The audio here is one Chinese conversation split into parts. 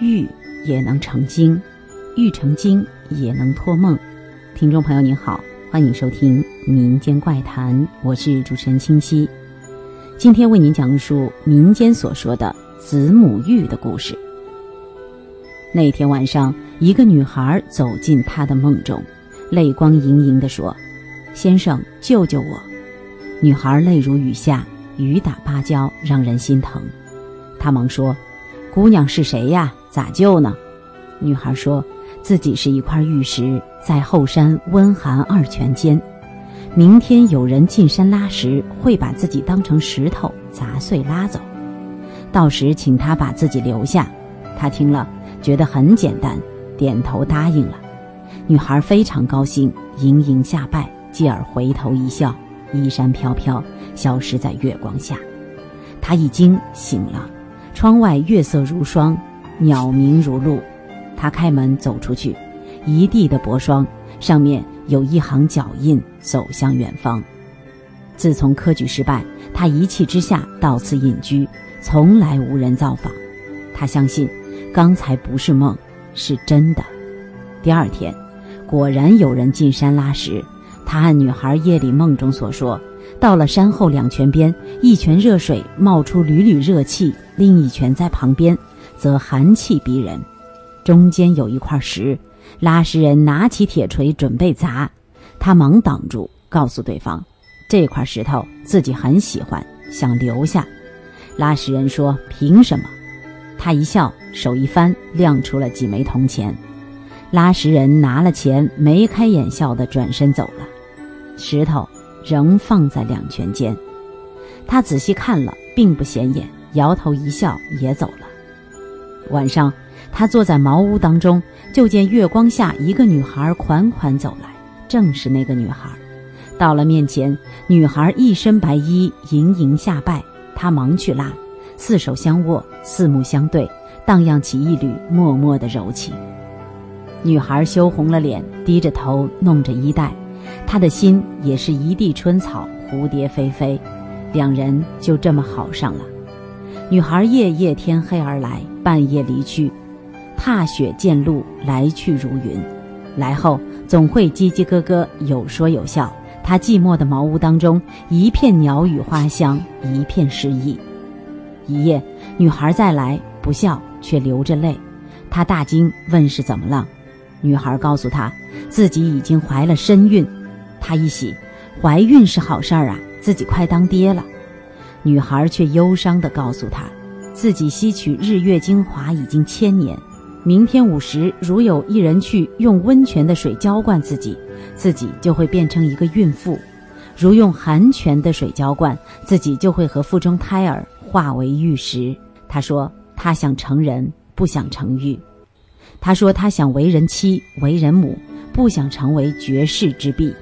玉也能成精，玉成精也能托梦。听众朋友您好，欢迎收听《民间怪谈》，我是主持人清溪。今天为您讲述民间所说的子母玉的故事。那天晚上，一个女孩走进他的梦中，泪光盈盈地说：“先生，救救我！”女孩泪如雨下，雨打芭蕉，让人心疼。他忙说：“姑娘是谁呀？咋救呢？”女孩说自己是一块玉石，在后山温寒二泉间。明天有人进山拉石，会把自己当成石头砸碎拉走。到时请他把自己留下。他听了。觉得很简单，点头答应了。女孩非常高兴，盈盈下拜，继而回头一笑，衣衫飘飘，消失在月光下。他一惊醒了，窗外月色如霜，鸟鸣如露。他开门走出去，一地的薄霜，上面有一行脚印，走向远方。自从科举失败，他一气之下到此隐居，从来无人造访。他相信。刚才不是梦，是真的。第二天，果然有人进山拉石。他按女孩夜里梦中所说，到了山后两泉边，一泉热水冒出缕缕热气，另一泉在旁边，则寒气逼人。中间有一块石，拉石人拿起铁锤准备砸，他忙挡住，告诉对方，这块石头自己很喜欢，想留下。拉石人说：“凭什么？”他一笑，手一翻，亮出了几枚铜钱。拉石人拿了钱，眉开眼笑的转身走了。石头仍放在两拳间。他仔细看了，并不显眼，摇头一笑，也走了。晚上，他坐在茅屋当中，就见月光下一个女孩款款走来，正是那个女孩。到了面前，女孩一身白衣，盈盈下拜，他忙去拉。四手相握，四目相对，荡漾起一缕脉脉的柔情。女孩羞红了脸，低着头弄着衣带，她的心也是一地春草，蝴蝶飞飞，两人就这么好上了。女孩夜夜天黑而来，半夜离去，踏雪见路，来去如云。来后总会叽叽咯咯，有说有笑。她寂寞的茅屋当中，一片鸟语花香，一片诗意。一夜，女孩再来，不笑却流着泪。他大惊，问是怎么了。女孩告诉他，自己已经怀了身孕。他一喜，怀孕是好事儿啊，自己快当爹了。女孩却忧伤地告诉他，自己吸取日月精华已经千年。明天午时，如有一人去用温泉的水浇灌自己，自己就会变成一个孕妇；如用寒泉的水浇灌自己，就会和腹中胎儿。化为玉石。他说：“他想成人，不想成玉。”他说：“他想为人妻，为人母，不想成为绝世之婢。”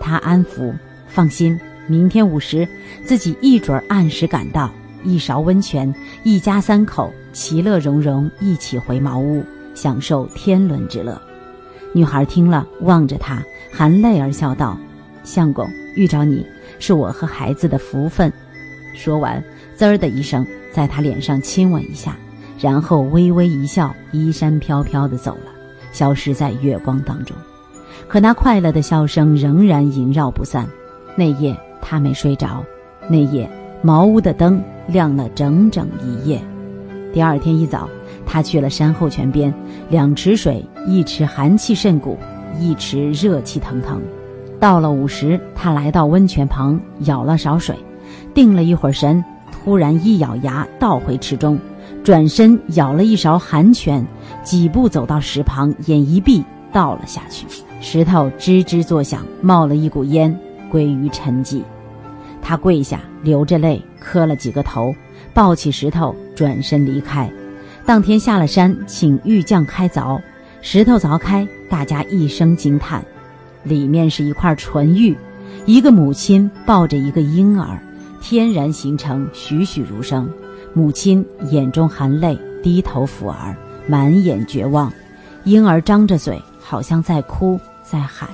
他安抚：“放心，明天午时，自己一准儿按时赶到。一勺温泉，一家三口其乐融融，一起回茅屋，享受天伦之乐。”女孩听了，望着他，含泪而笑道：“相公遇着你，是我和孩子的福分。”说完。滋儿的一声，在他脸上亲吻一下，然后微微一笑，衣衫飘飘的走了，消失在月光当中。可那快乐的笑声仍然萦绕不散。那夜他没睡着，那夜茅屋的灯亮了整整一夜。第二天一早，他去了山后泉边，两池水，一池寒气甚骨，一池热气腾腾。到了午时，他来到温泉旁，舀了勺水，定了一会儿神。突然一咬牙，倒回池中，转身舀了一勺寒泉，几步走到石旁，眼一闭，倒了下去。石头吱吱作响，冒了一股烟，归于沉寂。他跪下，流着泪，磕了几个头，抱起石头，转身离开。当天下了山，请玉匠开凿，石头凿开，大家一声惊叹，里面是一块纯玉，一个母亲抱着一个婴儿。天然形成栩栩如生，母亲眼中含泪，低头抚儿，满眼绝望；婴儿张着嘴，好像在哭，在喊。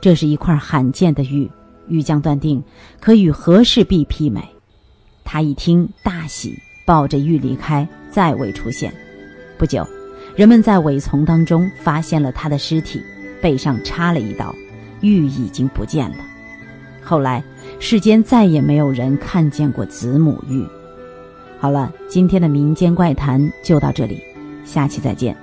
这是一块罕见的玉，玉匠断定可与和氏璧媲美。他一听大喜，抱着玉离开，再未出现。不久，人们在苇丛当中发现了他的尸体，背上插了一刀，玉已经不见了。后来，世间再也没有人看见过子母玉。好了，今天的民间怪谈就到这里，下期再见。